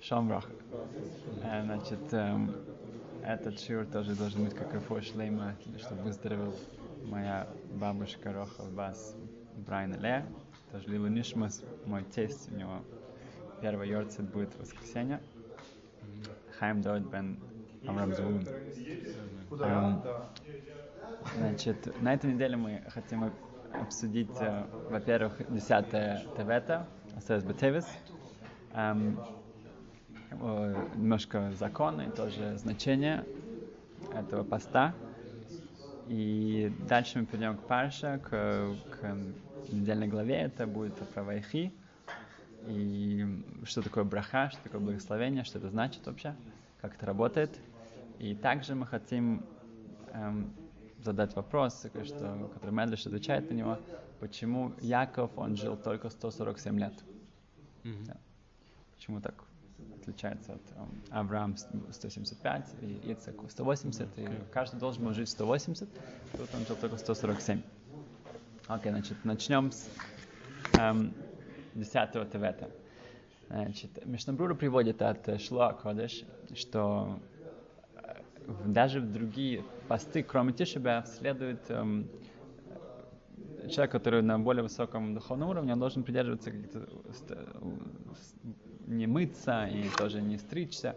Шамрах. Э, Значит, эм, этот шиур тоже должен быть как Рафо Шлейма, чтобы выздоровел моя бабушка Роха Бас Брайна Ле, тоже Лила Нишмас, мой тесть, у него первый йорцит будет в воскресенье. Хайм Дойд Бен Амрам Зулун. Эм, Значит, на этой неделе мы хотим обсудить, э, во-первых, 10 Тевета, Асес Бетевис, эм, э, немножко законы, тоже значение этого поста. И дальше мы перейдем к Парше, к, к недельной главе, это будет про Вайхи. И что такое браха, что такое благословение, что это значит вообще, как это работает. И также мы хотим эм, задать вопрос, что, который Медриш отвечает на него, почему Яков, он жил только 147 лет. Мгм. Да. Почему так отличается от эм, Авраам 175 и Ицек 180, и каждый должен был жить 180, тут он жил только 147. Окей, значит, начнем с эм, 10 Тевета. Значит, Мишнабрура приводит от Шлоа Кодеш, что э, даже в другие посты, кроме Тишеба, следует эм, человек, который на более высоком духовном уровне, он должен придерживаться каких-то не мыться и тоже не стричься,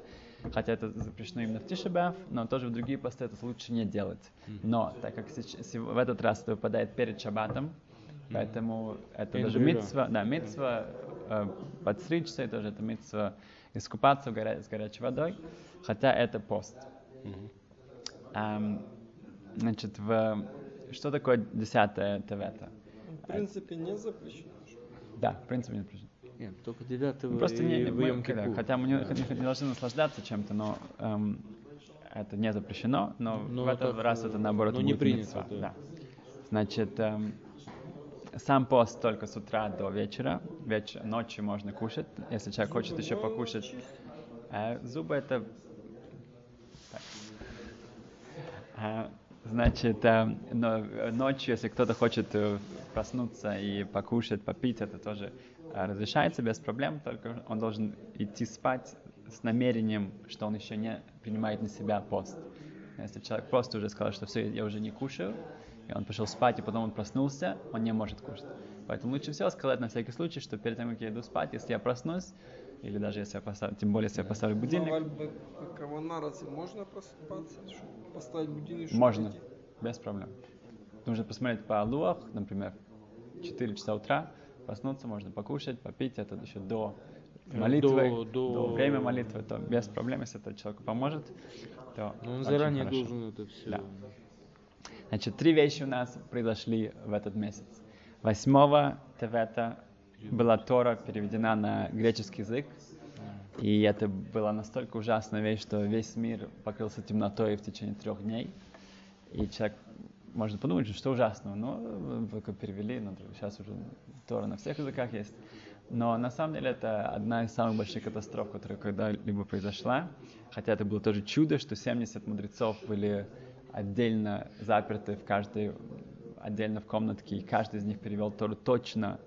хотя это запрещено именно в Тишебав, но тоже в другие посты это лучше не делать. Но так как в этот раз это выпадает перед Шаббатом, поэтому это даже митцва, да, митцва э, подстричься, и тоже это митцва искупаться в горя- с горячей водой, хотя это пост. Ам, значит, в... что такое 10 Тевета? В принципе, не запрещено. Да, в принципе, не запрещено. Нет, только девятого Мы Просто не, и не- в мы- Кипур. хотя мы не, не- не должны наслаждаться чем-то, но эм, это не запрещено, но Ну, в этот так, раз это наоборот ну, не будет принято, да. да. Значит, эм, сам пост только с утра до вечера, вечер, ночью можно кушать, если человек хочет еще покушать. Э, зубы это... так. А, Значит, э, но э, ночью, если кто-то хочет э, проснуться и покушать, попить, это тоже э, разрешается без проблем, только он должен идти спать с намерением, что он еще не принимает на себя пост. Если человек просто уже сказал, что все, я уже не кушаю, и он пошел спать, и потом он проснулся, он не может кушать. Поэтому лучше всего сказать на всякий случай, что перед тем, как я иду спать, если я проснусь, или даже если я поставлю, тем более, если я поставлю будильник, Аваль Каванарасе можно просыпаться, поставить будильник? Можно, без проблем. Нужно посмотреть по луах, например, 4 часа утра, проснуться, можно покушать, попить, это еще до Э, молитвы, до- до, до- время молитвы, то без проблем, если это человеку поможет, то Но он очень заранее хорошо. должен это все. Да. Значит, три вещи у нас произошли в этот месяц. 8 Тевета была Тора переведена на греческий язык, и это была настолько ужасная вещь, что весь мир покрылся темнотой в течение трех дней. И человек может подумать, что ужасного, но только перевели, но сейчас уже Тора на всех языках есть. Но на самом деле это одна из самых больших катастроф, которая когда-либо произошла. Хотя это было тоже чудо, что 70 мудрецов были отдельно заперты в каждой, отдельно в комнатке, и каждый из них перевел Тору точно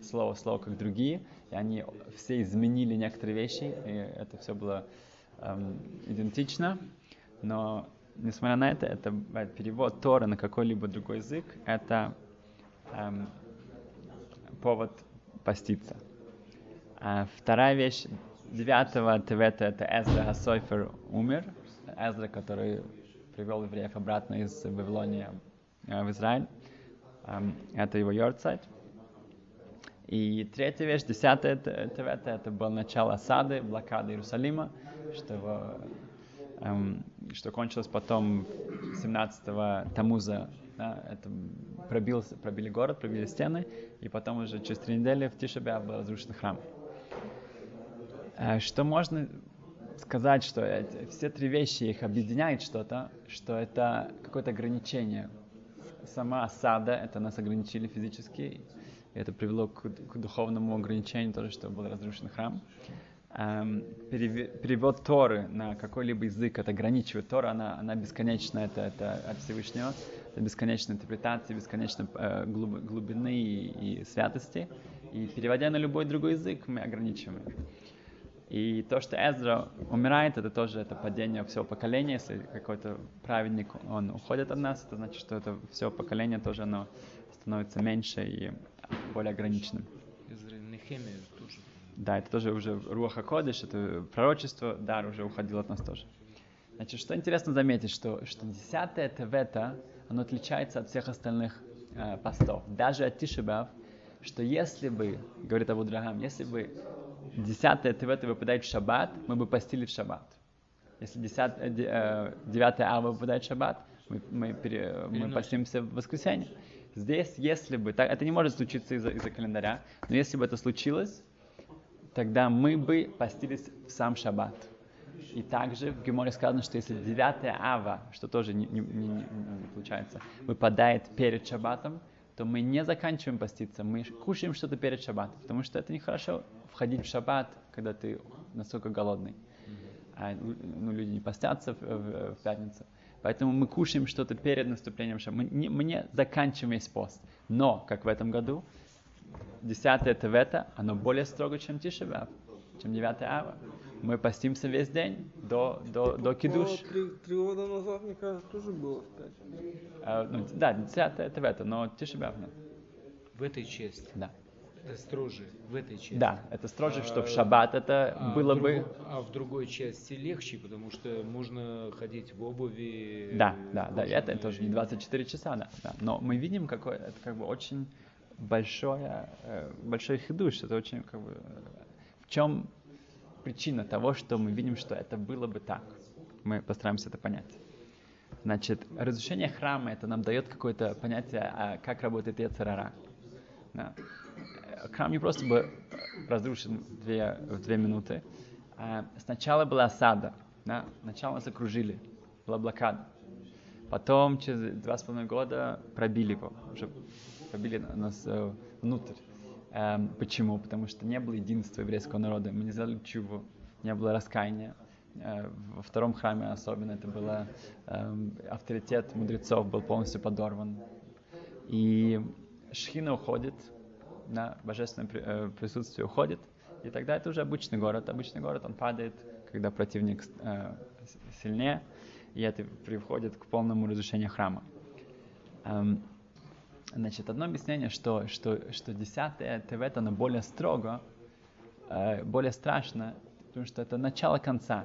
слово в слово, как другие, и они все изменили некоторые вещи, и это все было эм, идентично, но несмотря на это, это перевод Тора на какой-либо другой язык, это эм, повод поститься. А вторая вещь, 9 Тевета, это Эзра Хасойфер умер, Эзра, который привел евреев обратно из Вавилония э, в Израиль, Эм, это его йорцайт. И третья вещь, десятая Тевета, это было начало осады, блокады Иерусалима, что, что кончилось потом 17 Тамуза. Да, это пробился, пробили город, пробили стены, и потом уже через три недели в Тишебе был разрушен храм. Э, Что можно сказать, что эти- все три вещи их объединяет что-то, что это какое-то ограничение. Сама осада, это нас ограничили физически, и это привело к, к духовному ограничению, тоже, что был разрушен храм. Эм, перевод Торы на какой-либо язык, это ограничивает. Тора, она, она бесконечна, это, это от Всевышнего, это бесконечная интерпретация, бесконечной э, глуб- глубины и, и святости. И переводя на любой другой язык, мы ограничиваем. И то, что Эзра умирает, это тоже это падение всего поколения. Если какой-то праведник, он уходит от нас, это значит, что это все поколение тоже оно становится меньше и более ограниченным. Нехемия тоже. Да, это тоже уже Руаха Кодыш, это пророчество, дар уже уходил от нас тоже. Значит, что интересно заметить, что, что 10 Тевета, оно отличается от всех остальных э, постов. Даже от Тишебав, что если бы, говорит Абу Драгам, если бы 10 Тевета выпадает в шаббат, мы бы постили в шаббат. Если 10, э, де- 9 Ава выпадает в шаббат, мы, мы, пере- мы постимся в воскресенье. Здесь, если бы, так, это не может случиться из-за из календаря, но если бы это случилось, тогда мы бы постились в сам шаббат. И также в Геморе сказано, что если 9 ава, что тоже не, не- не- не- получается, выпадает перед шаббатом, то мы не заканчиваем поститься, мы кушаем что-то перед шаббатом, потому что это нехорошо входить в шаббат, когда ты настолько голодный. А, ну, люди не постятся в, в- в пятницу. Поэтому мы кушаем что-то перед наступлением шаббата. Мы не, мы не заканчиваем весь пост. Но, как в этом году, 10 Тевета, оно более строго, чем Тишебав, чем 9 Ава. Мы постимся весь день до, до, до кидуш. Три, три года назад, мне кажется, тоже было. А, ну, да, 10 Тевета, но Тишебав нет. В этой части. Да. Это строже. В этой части. Да, это строже, что в шаббат это А было в бы... А в другой части легче, потому что можно ходить в обуви. Да, да, да, это тоже не 24 часа, да, да. Но мы видим, какой это как бы очень большое, э, большой хидуш, это очень как бы... В чем причина того, что мы видим, что это было бы так? Мы постараемся это понять. Значит, разрушение храма, это нам дает какое-то понятие, а как работает Яцерара. Да. Э, Храм не просто был разрушен в две, в две минуты. А сначала была осада, да? сначала нас окружили, была блокада. Потом через два с половиной года пробили его, уже пробили на- нас э, внутрь. Эм, почему? Потому что не было единства еврейского народа, мы не сделали чуву, не было раскаяния. Э, во втором храме особенно это было эм, авторитет мудрецов был полностью подорван. И Шхина уходит, да, божественное э, присутствие уходит, и тогда это уже обычный город. Обычный город, он падает, когда противник э, сильнее, и это приводит к полному разрушению храма. Эм, значит, одно объяснение, что, что, что 10 Тевет, оно более строго, э, более страшно, потому что это начало конца.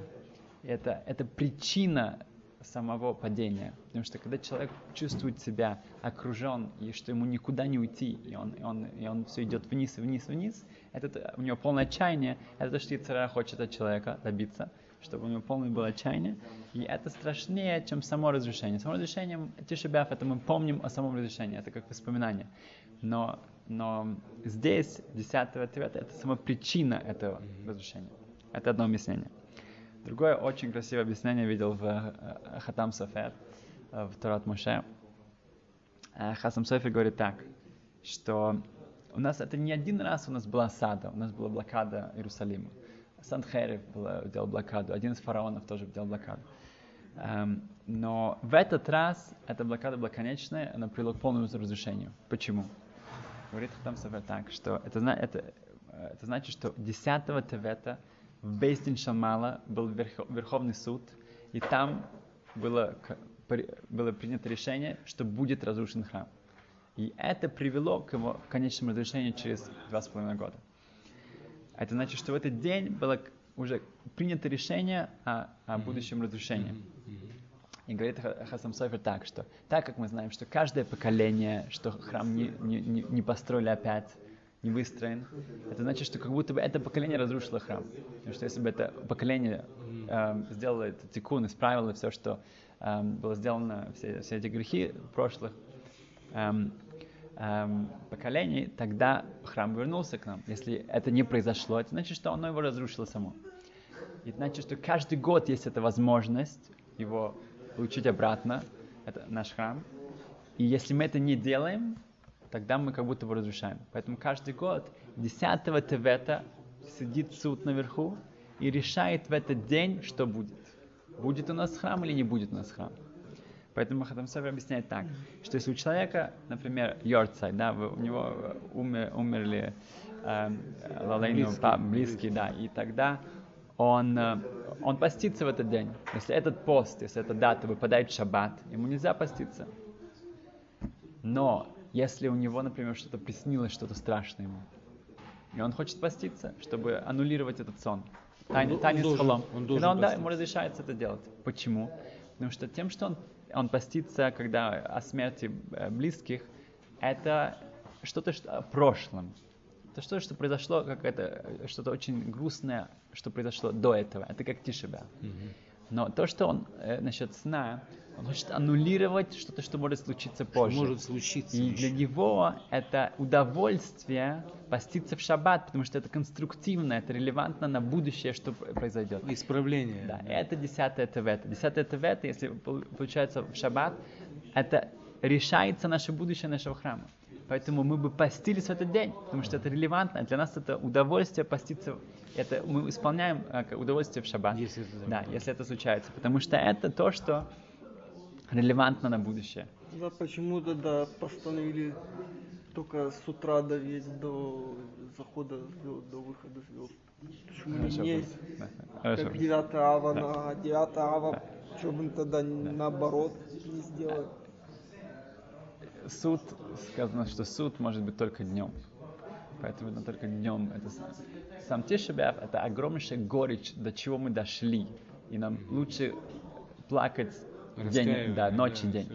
Это, это причина самого падения. Потому что когда человек чувствует себя окружен, и что ему никуда не уйти, и он, и он, и он все идет вниз, и вниз, и вниз, это у него полное отчаяние, это то, что Ицера хочет от человека добиться, чтобы у него полное было отчаяние. И это страшнее, чем само разрушение. Само разрушение, Тишебяв, это мы помним о самом разрушении, это как воспоминание. Но, но здесь, 10 ответа, это сама причина этого разрушения. Это одно объяснение. Другое очень красивое объяснение видел в э, Хатам Софер, э, в Торат Моше. Э, Хасам Софер говорит так, что у нас это не один раз у нас была осада, у нас была блокада Иерусалима. Санхерев делал блокаду, один из фараонов тоже делал блокаду. Эм, но в этот раз эта блокада была конечная, она привела к полному разрушению. Почему? Говорит Хатам Софер так, что это, это, э, это значит, что 10 Тевета в Бейстин Шамала был верхо- Верховный суд, и там было, было принято решение, что будет разрушен храм. И это привело к его конечному разрушению через два с половиной года. Это значит, что в этот день было уже принято решение о, о будущем разрушении. И говорит Ха- Хасам Софер так, что так как мы знаем, что каждое поколение, что храм не, не, не, построили опять, не выстроен, это значит, что как будто бы это поколение разрушило храм. Потому что если бы это поколение эм, сделало этот тикун, исправило все, что эм, было сделано, все, все эти грехи прошлых эм, эм, поколений, тогда храм вернулся к нам. Если это не произошло, это значит, что оно его разрушило само. И значит, что каждый год есть эта возможность его получить обратно, это наш храм. И если мы это не делаем, тогда мы как будто бы разрушаем. Поэтому каждый год 10 Тевета сидит суд наверху и решает в этот день, что будет. Будет у нас храм или не будет у нас храм. Поэтому Хатам Софер объясняет так, что если у человека, например, Йорцай, да, у него умер- умерли э, Лалейну, Близкие, па- близкие, да, и тогда он, э, он постится в этот день. Если этот пост, если эта дата выпадает в шаббат, ему нельзя поститься. Но если у него, например, что-то приснилось, что-то страшное ему, и он хочет поститься, чтобы аннулировать этот сон, тайный, Он танец должен- халом, он должен тогда он, да, ему разрешается это делать. Почему? Потому что тем, что он, он постится, когда о смерти э, близких, это что-то что, о прошлом. Это что-то, что произошло, как это, э, что-то очень грустное, что произошло до этого. Это как тишеба. Но то, что он э, насчет сна, он хочет аннулировать что-то, что может случиться Что позже. может случиться И для еще. него это удовольствие поститься в шаббат, потому что это конструктивно, это релевантно на будущее, что произойдет. Исправление. Да, это десятое ТВ. Десятое ТВ, если пол- получается в шаббат, это решается наше будущее нашего храма. Поэтому мы бы постились в этот день, потому что это релевантно. Для нас это удовольствие поститься. Это мы исполняем э, удовольствие в шаббат. Если это. Да, если это случается. Потому что это то, что релевантно на будущее. Да, почему-то, да, постановили только с утра доверить до захода звезд, до выхода звезд. Почему Хорошо, не. Да, хорошо. как 9 ава на 9 ава, что бы тогда наоборот не сделали? Суд, сказано, что суд может быть только днем. Поэтому это только днем. Это сам Тишебяв это огромнейшая горечь, до чего мы дошли. И нам лучше плакать день, да, ночь и день.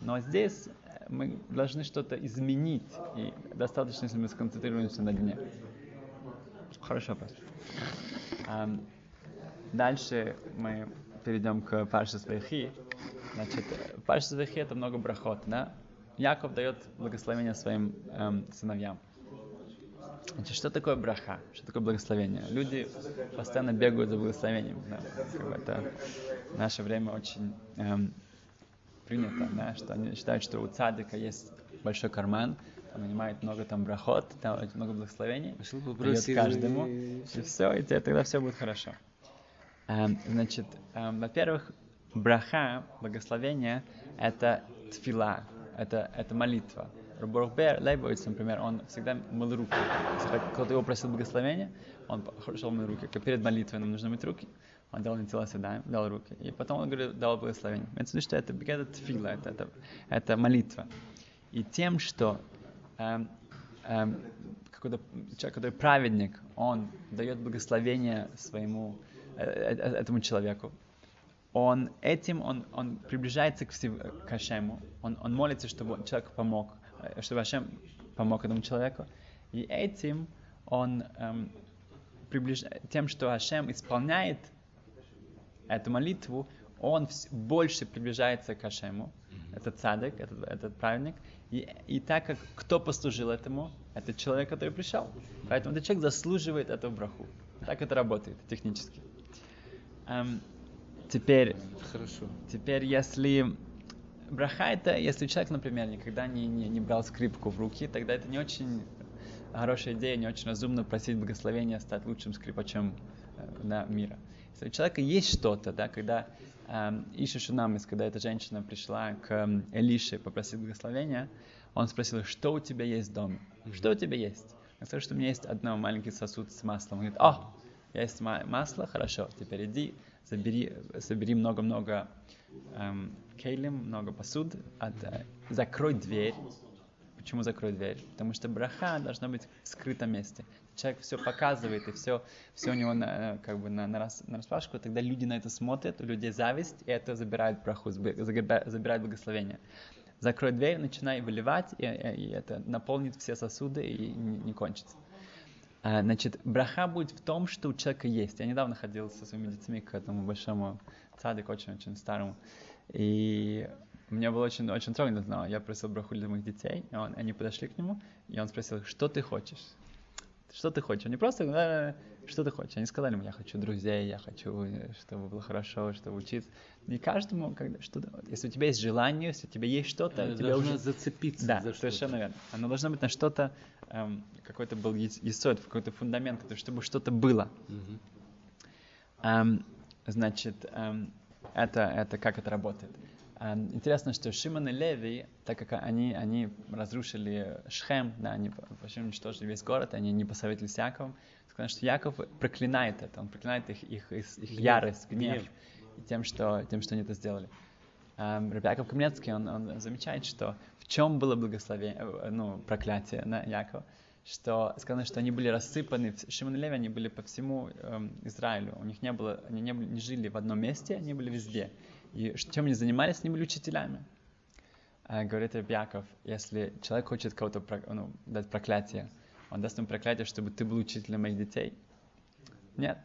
Но здесь э, мы должны что-то изменить. И достаточно, если мы сконцентрируемся на дне. Хорошо, просто. Ам, дальше мы перейдем к Парше Свейхи. Значит, э, Парше Свейхи это много брахот, да? Яков дает благословение своим эм, сыновьям. Значит, что такое браха? Что такое благословение? Люди постоянно бегают за благословением. да. Это в наше время очень эм, принято, да, что они считают, что у цадика есть большой карман, он нанимает много там брахот, там очень много благословений, дает каждому, и и все, и тебе тогда все будет хорошо. Эм, значит, эм, во-первых, браха, благословение, это тфила, это, это молитва. Руборбер Лейбовиц, например, он всегда мыл руки. Если кто-то его просил благословения, он шел мыл руки. Как перед молитвой нам нужно мыть руки, он дал тела сюда, дал руки. И потом он говорит, дал благословение. Это значит, что это, это тфила, это, это, это молитва. И тем, что эм, эм, какой-то человек, который праведник, он дает благословение своему э, э, этому человеку. Он этим он, он приближается к, всев- к Ашему. Он, он молится, чтобы человек помог, э, чтобы Ашем помог этому человеку. И этим он эм, приближ... тем, что Ашем исполняет эту молитву, он больше приближается к Ашему. Это цадик, этот, этот праведник. И, и так как кто послужил этому, это человек, который пришел. Поэтому этот человек заслуживает эту браху. Так это работает технически. Эм, теперь, Хорошо. теперь, если браха это, если человек, например, никогда не, не, не брал скрипку в руки, тогда это не очень хорошая идея, не очень разумно просить благословения стать лучшим скрипачем э, да, мира. Если у человека есть что-то, да, когда эм, Иша Шунамис, когда эта женщина пришла к эм, Элише попросить благословения, он спросил, что у тебя есть в доме? Что у тебя есть? Он сказал, что у меня есть одно маленький сосуд с маслом. Он говорит, о, есть ма- масло, хорошо, теперь иди, забери, собери много-много эм, кейлем, много посуд, э, закрой дверь. Почему закрой дверь? Потому что браха должна быть в скрытом месте. Человек все показывает, и все, все у него на, э, как бы на, на, рас, на распашку, тогда люди на это смотрят, у людей зависть, и это забирает браху, забирает благословение. Закрой дверь, начинай выливать, и- и это наполнит все сосуды и не, не кончится. А, Значит, браха будет в том, что у человека есть. Я недавно ходил со своими детьми к этому большому цадику, очень-очень старому. И мне было очень, очень трогательно. Я просил браху для моих детей, и он- они подошли к нему, и он спросил, что ты хочешь? Что ты хочешь? Он не просто, «Да, что ты хочешь? Они сказали мне, я хочу друзей, я хочу, э, чтобы было хорошо, чтобы учиться. И каждому, когда, что, если у тебя есть желание, если у тебя есть что-то, Она тебе уже зацепиться да, за совершенно верно. Оно должно быть на что-то, эм, какой-то был есот, какой-то фундамент, чтобы что-то было. А, Интересно, что Шимон и Леви, так как они, они разрушили Шхем, да, они почти уничтожили весь город, они не посоветовали с Яковом, сказали, что Яков проклинает это, он проклинает их, их, их, их Гнев. ярость, гнев, Гнев. и тем, что, тем, что они это сделали. Рабби Яков Камнецкий, он, он замечает, что чем было благословение, э, ну, проклятие на Якова, что сказано, что они были рассыпаны, Шимон и Леви, они были по всему эм, Израилю, у них не было, они не, были- не жили в одном месте, они были везде. И чем они занимались? Они были учителями. А, говорит Яков, если человек хочет кого-то про- ну, дать проклятие, он даст ему проклятие, чтобы ты был учителем моих детей? Нет.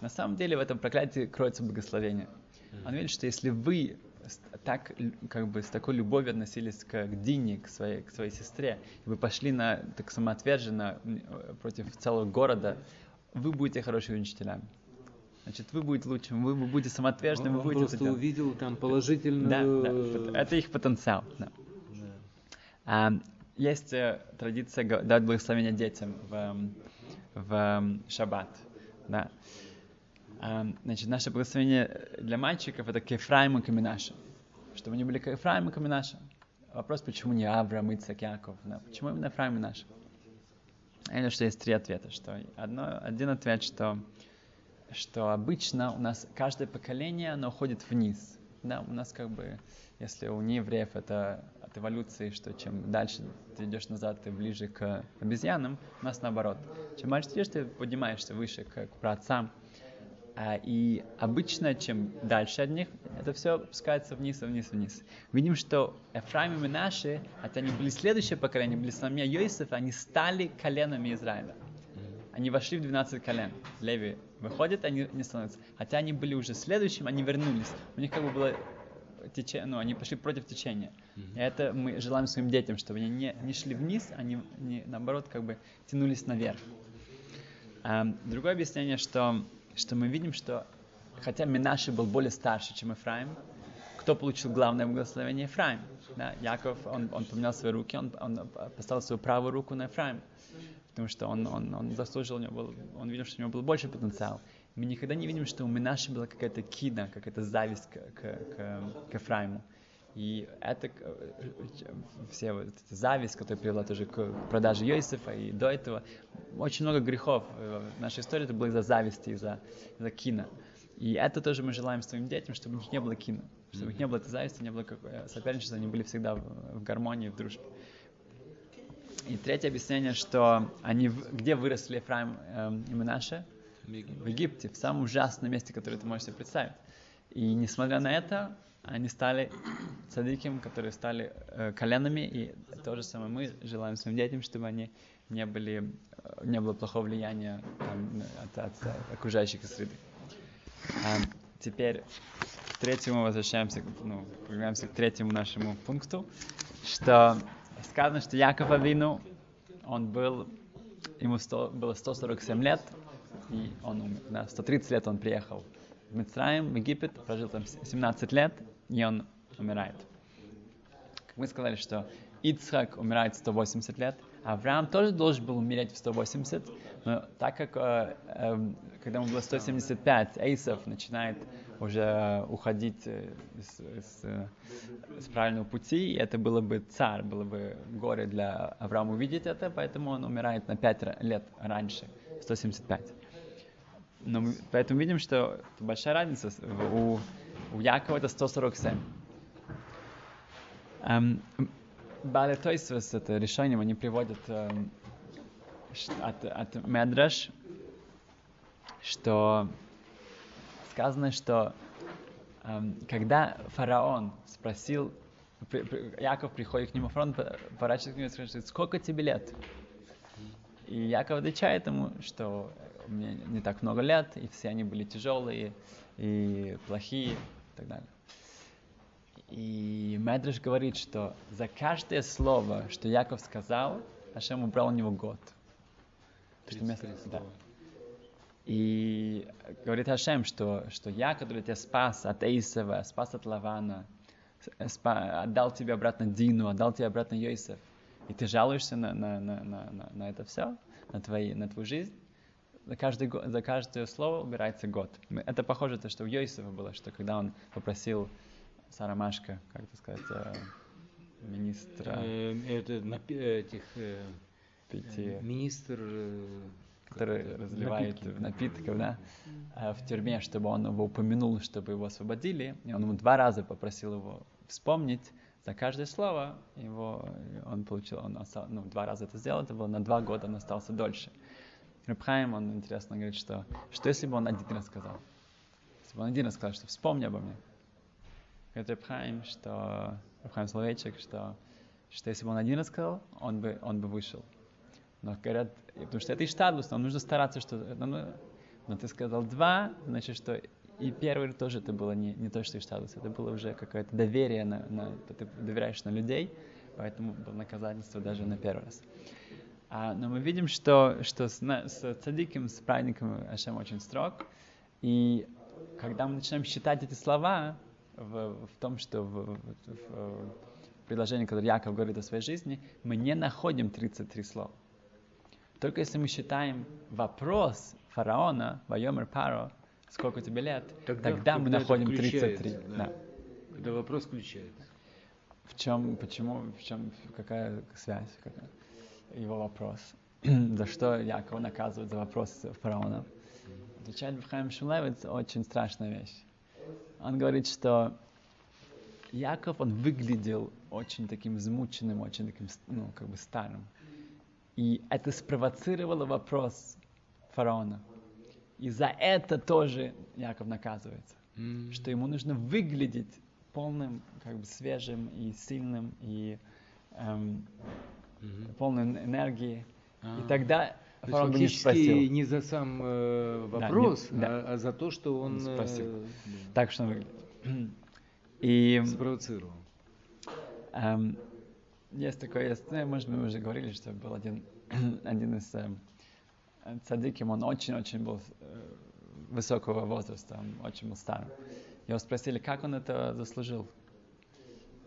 На самом деле в этом проклятии кроется благословение. Он видит, что если вы так, как бы, с такой любовью относились к, к Дине, к своей, к своей сестре, и вы пошли на, так самоотверженно э, против целого города, вы будете хорошими учителями. Значит, вы будете лучшим, вы, будете самоотверженным, Он вы будете просто увидел там Да, положительную... да, пот- это их потенциал. да. Да. А, есть э, традиция давать благословение детям в, в шаббат. Да. А, значит, наше благословение для мальчиков это к Ефраиму и к Минаше. Чтобы они были к Ефраиму и к Минаше. Вопрос, почему не Авраам, Ицак, Яков? Да, почему именно Ефраим и? Я думаю, что есть три ответа. Что одно, один ответ, что, что обычно у нас каждое поколение, оно уходит вниз. Да, у нас как бы, если у неевреев это от эволюции, что чем дальше ты идешь назад, ты ближе к обезьянам, у нас наоборот. Чем дальше ты идешь, ты поднимаешься выше к, к праотцам. А, и обычно, чем дальше от них, это все опускается вниз, вниз, вниз. Видим, что Эфраим и Минаши, хотя они были следующее поколение, были сыновья Йосифа, они стали коленами Израиля. Они вошли в 12 колен. Леви выходят, они не становятся. Хотя они были уже следующим, они вернулись. У них как бы было течение, ну, они пошли против течения. И это мы желаем своим детям, чтобы они не, не шли вниз, они не, наоборот как бы тянулись наверх. А, другое объяснение, что, что мы видим, что хотя Минаши был более старше, чем Ефраим, кто получил главное благословение? Ефраим. Да? Яков, он, он поменял свои руки, он, он поставил свою правую руку на Ефраим, потому что он, он, он заслужил, у него был, он видел, что у него был больше потенциал. Мы никогда не видим, что у Минаши была какая-то кида, какая-то зависть к, к, к, к Ефраиму. И это э, э, все вот эта зависть, которая привела тоже к продаже Йосифа, и до этого очень много грехов э, в нашей истории это было из-за зависти, из-за, из-за кина. И это тоже мы желаем своим детям, чтобы у них не было кина, чтобы у них не было этой зависти, не было какой- соперничества, они были всегда в, гармонии, в дружбе. И третье объяснение, что они где выросли Ефраим эм, и Менаше? В Египте, в самом ужасном месте, которое ты можешь себе представить. И несмотря на это, они стали садиким, которые стали э, коленами, и то же самое мы желаем своим детям, чтобы они не были, э, не было плохого влияния там, от, от, э, окружающей среды. А, теперь к третьему возвращаемся, ну, вернемся к третьему нашему пункту, что сказано, что Яков Авину, он был, ему 100, было 147 лет, и он умер. Да, 130 лет он приехал в Мицраим, в Египет, прожил там с- 17 лет, и он умирает. Как мы сказали, что Ицхак умирает в 180 лет, а Авраам тоже должен был умереть в 180, но так как, э, эм, когда ему было 175, Эйсов начинает уже уходить э, с, с, э, с правильного пути, и это было бы царь, было бы горе для Авраама увидеть это, поэтому он умирает на 5 ра- лет раньше, 175. Но мы поэтому видим, что большая разница. с- У, у Якова это 147. Эм, Бале Тойсвес, это решение, они приводят от, от Медраш, что сказано, что когда фараон спросил, Яков приходит к нему, фараон по- поворачивается к нему и спрашивает, сколько тебе лет? И Яков отвечает ему, что мне не так много лет, и все они были тяжелые и плохие так далее. И Медреш говорит, что за каждое слово, что Яков сказал, Ашем убрал у него год. Что 33 да. И говорит Ашем, что, что я, который тебя спас от Эйсова, спас от Лавана, спа- отдал тебе обратно Дину, отдал тебе обратно Йосеф, и ты жалуешься на, на, на, на- на это все, на, твои, на твою жизнь, за, каждый, за каждое слово убирается год. Это похоже на то, что у Йосифа было, что когда он попросил Сарамашка, как это сказать, э, министра Э, Это напи- этих э, пяти, министр который разливает напитки. напитков, да, э, в тюрьме, чтобы он его упомянул, чтобы его освободили. И он ему два раза попросил его вспомнить за каждое слово. Его, он получил, он остал, ну, два раза это сделал, это было на два года, он остался дольше. Рабхайм, он интересно говорит, что, что если бы он один раз сказал? Если бы он один раз сказал, что вспомни обо мне. Говорит Рабхайм, что, Рабхайм Словечек, что, что если бы он один раз сказал, он бы, он бы вышел. Но говорят, и потому что это иштадлус, нам нужно стараться, что... ну, ну, Но ты сказал два, значит, что и первый тоже это было не, не то, что иштадлус, это было уже какое-то доверие, на, на, ты доверяешь на людей, поэтому было наказательство даже на первый раз. А, но мы видим, что, что с, с цадиком, с праведником Ашем очень строг, и когда мы начинаем считать эти слова в, в том, что в, в- в- предложении, которое Яков говорит о своей жизни, мы не находим 33 слова. Только если мы считаем вопрос фараона, Вайомер Паро, сколько тебе лет, тогда, Тогда- мы находим 33. включается, да. Да. Когда вопрос включается. В чем, почему, в чем, какая связь, какая? Его вопрос? за что Якова наказывают за вопрос фараона? Отвечает Бхайм Шулевец очень страшная вещь. Он говорит, что Яков, он выглядел очень таким измученным, очень таким, ну, как бы старым. И это спровоцировало вопрос фараона. И за это тоже Яков наказывается М. что ему нужно выглядеть полным, как бы свежим и сильным и эм, Мгм. полным энергии. А. И тогда То есть фактически спросил, не за сам э, Да, не- вопрос, да. А, а за то, что он Он спросил. э, так что. И спровоцировал. эм, есть такое, есть, ну, может, мы уже говорили, что был один, один из эм, цадиким, он очень-очень был э, высокого возраста, он очень был старым. Его спросили, как он это заслужил.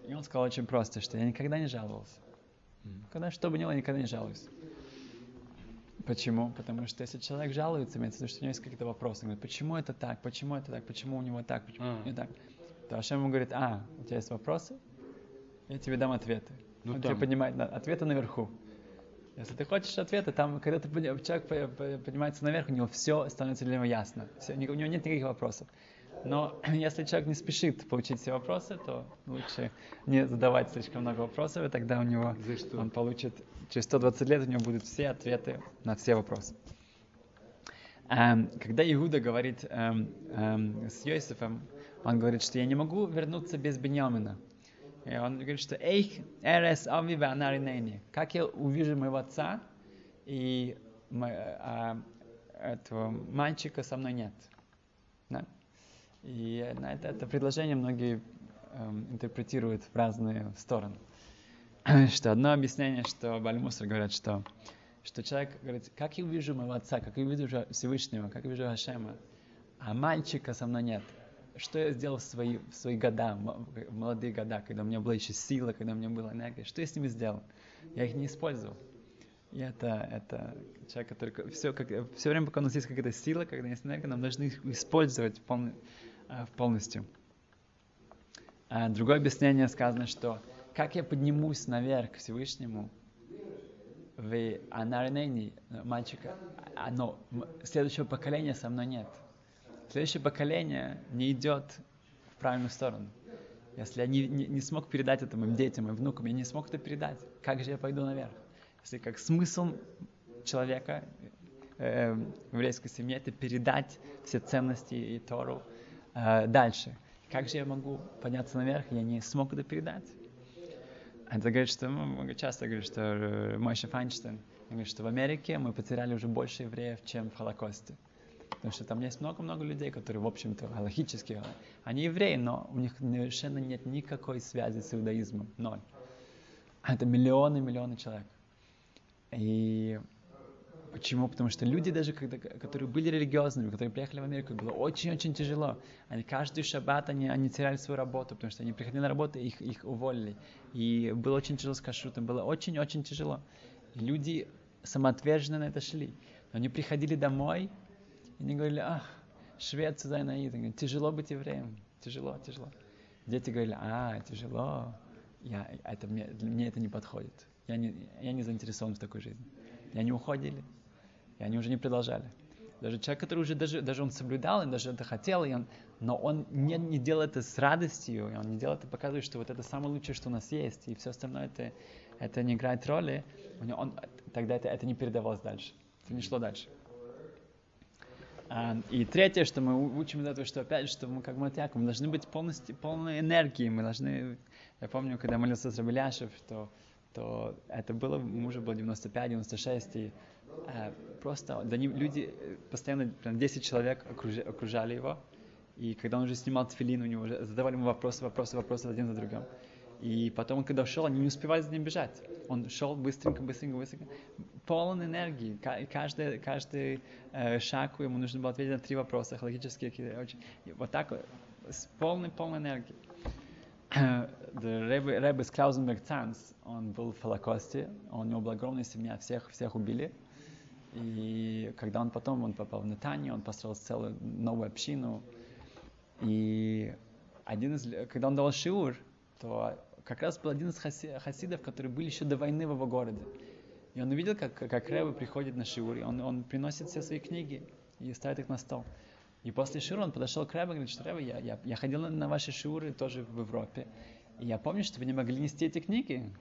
И он сказал очень просто, что я никогда не жаловался. Когда что бы ни было, никогда не жалуюсь. Почему? Потому что если человек жалуется, имеется в виду, что у него есть какие-то вопросы. Он говорит, почему это так, почему это так, почему у него так, почему А. не так. То Ашем ему говорит, а, у тебя есть вопросы? Я тебе дам ответы. Ну, Он там. тебе поднимает на- ответы наверху. Если ты хочешь ответы, там, когда ты, человек по- по- поднимается наверх, у него все становится для него ясно. Ни- у него нет никаких вопросов. Но если человек не спешит получить все вопросы, то лучше не задавать слишком много вопросов, и тогда у него За что? он получит, через 120 лет у него будут все ответы на все вопросы. Эм, когда Иуда говорит эм, эм, с Йосифом, он говорит, что я не могу вернуться без Беньямина. И он говорит, что «Эйх эрес ави веанаринейни». Как я увижу моего отца, и а, этого мальчика со мной нет. И это, это предложение многие эм, интерпретируют в разные стороны. что одно объяснение, что Бальмусар говорят, что, что человек говорит, как я увижу моего отца, как я увижу Всевышнего, как я увижу Хашема, а мальчика со мной нет. Что я сделал в свои, в свои года, в молодые года, когда у меня была еще сила, когда у меня была энергия? Что я с ними сделал? Я их не использовал. И это, это человек, который все, как, все время, пока у нас есть какая-то сила, когда есть энергия, нам должны их использовать полный- а, полностью. А другое объяснение сказано, что как я поднимусь наверх к Всевышнему, в Анарнени, мальчика, оно, следующего поколения со мной нет. Следующее поколение не идет в правильную сторону. Если я не, не, не смог передать это моим детям, моим внукам, я не смог это передать, как же я пойду наверх? Если как смысл человека э, в еврейской семье это передать все ценности и Тору э, дальше. Как же я могу подняться наверх, я не смог это передать? Это говорит, что ну, много часто говорит, что э, Мойша Файнштейн говорит, что в Америке мы потеряли уже больше евреев, чем в Холокосте. Потому что там есть много-много людей, которые, в общем-то, галахические. Они евреи, но у них совершенно нет никакой связи с иудаизмом. Ноль. Это миллионы-миллионы человек. И почему? Потому что люди даже, когда, которые были религиозными, которые приехали в Америку, было очень-очень тяжело. Они каждый шаббат, они, они теряли свою работу, потому что они приходили на работу, их, их уволили. И было очень тяжело с кашрутом, было очень-очень тяжело. И люди самоотверженно на это шли. Но они приходили домой, и они говорили, ах, Швецию, Зайнаид. Тяжело быть евреем, тяжело, тяжело. Дети говорили, а, тяжело, я, это, мне, мне это не подходит. Я не, я не заинтересован в такой жизни. И они уходили, они уже не продолжали. Даже человек, который уже даже, даже он соблюдал, и даже это хотел, и он, но он не, не делал это с радостью, и он не делал это, показывает, что вот это самое лучшее, что у нас есть, и все остальное это, это не играет роли, у него он, тогда это, это не передавалось дальше, это не шло дальше. А, и третье, что мы учим из этого, что опять, что мы как матьяк, мы должны быть полностью, полной энергии, мы должны, я помню, когда молился с Рабеляшев, что то это было, ему уже было 95-96, и просто за ним люди э, постоянно, прям 10 человек окруж, окружали его, и когда он уже снимал тфилин, у него уже задавали ему вопросы, вопросы, вопросы один за другим. И потом, он, когда шел, они не успевали за ним бежать. Он шел быстренько, быстренько, быстренько, полон энергии. Каждый, каждый э, шаг ему нужно было ответить на три вопроса, логические какие-то. Очень... Вот так с полной, полной энергией. Рэбе, Рэбе Скраузенберг Цанс, он был в Холокосте, у него была огромная семья, всех, всех убили. И когда он потом он попал в Нетанию, он построил целую новую общину. И один из, когда он дал шиур, то как раз был один из хаси, хасидов, которые были еще до войны в его городе. И он увидел, как, как Рэбе приходит на шиур, и он, он приносит все свои книги и ставит их на стол. И после шиура он подошел к Рэбе и говорит, что Рэбе, я, я, я ходил на ваши шиуры тоже в Европе. И я помню, что вы не могли нести эти книги.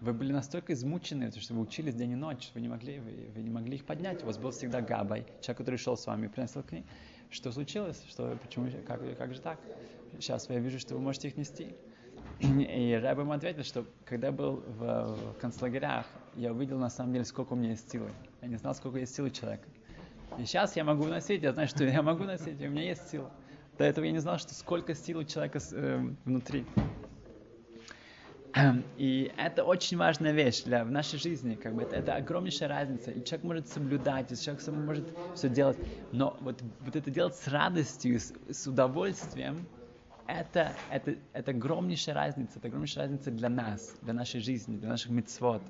Вы были настолько измучены, что вы учились день и ночь, вы не могли, вы, вы не могли их поднять. У вас был всегда Габай, человек, который шел с вами и приносил книги. Что случилось? Что, почему, как, как же так? Сейчас я вижу, что вы можете их нести. И Рэб ему ответил, что когда я был в, в концлагерях, я увидел на самом деле, сколько у меня есть силы. Я не знал, сколько есть силы человека. И сейчас я могу носить, я знаю, что я могу носить, у меня есть сила. До этого я не знал, что сколько сил у человека э, внутри. И это очень важная вещь для, в нашей жизни. Как бы, это, это огромнейшая разница. И человек может соблюдать, и человек сам может все делать. Но вот, вот это делать с радостью, с, с удовольствием, это, это, это огромнейшая разница. Это огромнейшая разница для нас, для нашей жизни, для наших мецвод,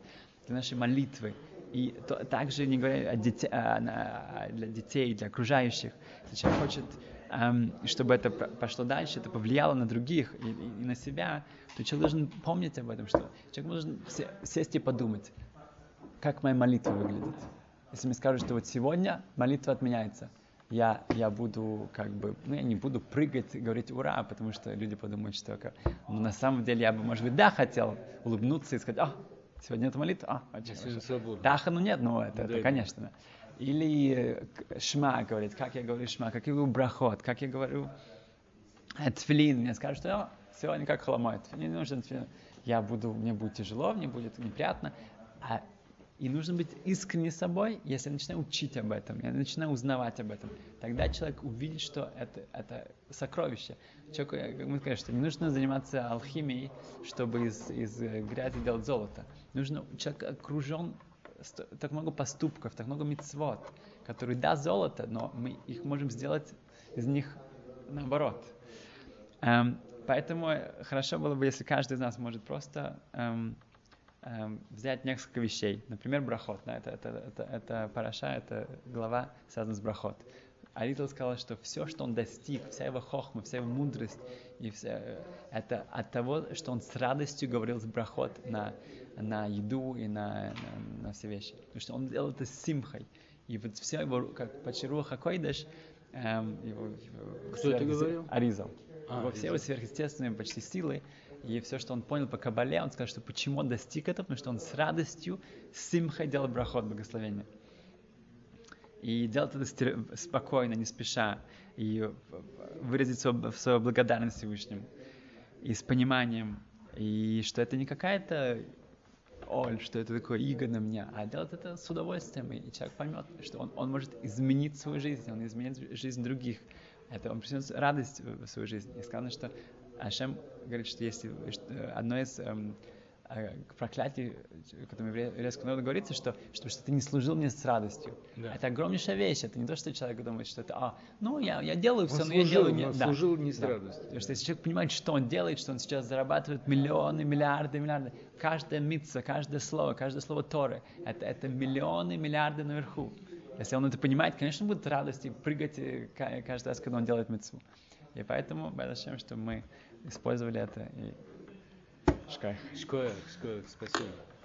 для нашей молитвы. И то, также не говоря о дете, о, о, для детей, для окружающих. Если человек хочет, эм, чтобы это пошло дальше, это повлияло на других и, и, и на себя, то человек должен помнить об этом, что человек должен сесть и подумать, как моя молитва выглядит. Если мне скажут, что вот сегодня молитва отменяется, я, я буду как бы, ну я не буду прыгать и говорить ура, потому что люди подумают, что как, ну, на самом деле я бы, может быть, да, хотел улыбнуться и сказать, а, сегодня это молитва, а, очень Таха, ну нет, ну это, да, это конечно. Да. Или э, шма говорит, как я говорю шма, как я говорю брахот, как я говорю тфилин, мне скажут, что сегодня как хламает, не нужен тфилин. Я буду, мне будет тяжело, мне будет неприятно. А и нужно быть искренне собой, если я начинаю учить об этом, я начинаю узнавать об этом. Тогда человек увидит, что это, это сокровище. Человеку, как мы сказали, что не нужно заниматься алхимией, чтобы из, из грязи делать золото. Нужно, человек окружен так много поступков, так много мецвод, которые да, золото, но мы их можем сделать из них наоборот. Эм, поэтому хорошо было бы, если каждый из нас может просто эм, эм, взять несколько вещей. Например, брахот. Да, это, это, это, это параша, это глава связана с брахот. Аритл сказал, что все, что он достиг, вся его хохма, вся его мудрость, и вся, это от того, что он с радостью говорил с брахот на, на еду и на, на, на все вещи. Потому что он делал это с симхой. И вот все его, как по Чируха Койдаш, эм, его, его, Кто это говорил? Аризал. А, его все его сверхъестественные почти силы, и все, что он понял по Кабале, он сказал, что почему он достиг этого, потому что он с радостью, с симхой делал брахот, благословение. И делать это спокойно, не спеша, и выразить свою, свою благодарность Всевышнему, и с пониманием, и что это не какая-то Оль, что это такое иго на меня, а делать это с удовольствием, и человек поймет, что он, он может изменить свою жизнь, он изменит жизнь других. Это он принесет радость в свою жизнь. И сказано, что Ашем говорит, что если одно из эм, э, проклятий, которым еврейскому народу говорится, что, что, что ты не служил мне с радостью. Да. Это огромнейшая вещь. Это не то, что человек думает, что это, а, ну, я, я делаю все, он но служил, я делаю не... не... Да. служил не с да. радостью. Потому что если человек понимает, что он делает, что он сейчас зарабатывает миллионы, миллиарды, миллиарды, каждая митца, каждое слово, каждое слово Торы, это, это миллионы, миллиарды наверху. Если он это понимает, конечно, будет радость и прыгать каждый раз, когда он делает митцву. И поэтому, Бадашем, что мы использовали это и Escolha, escolha, escuro, específico.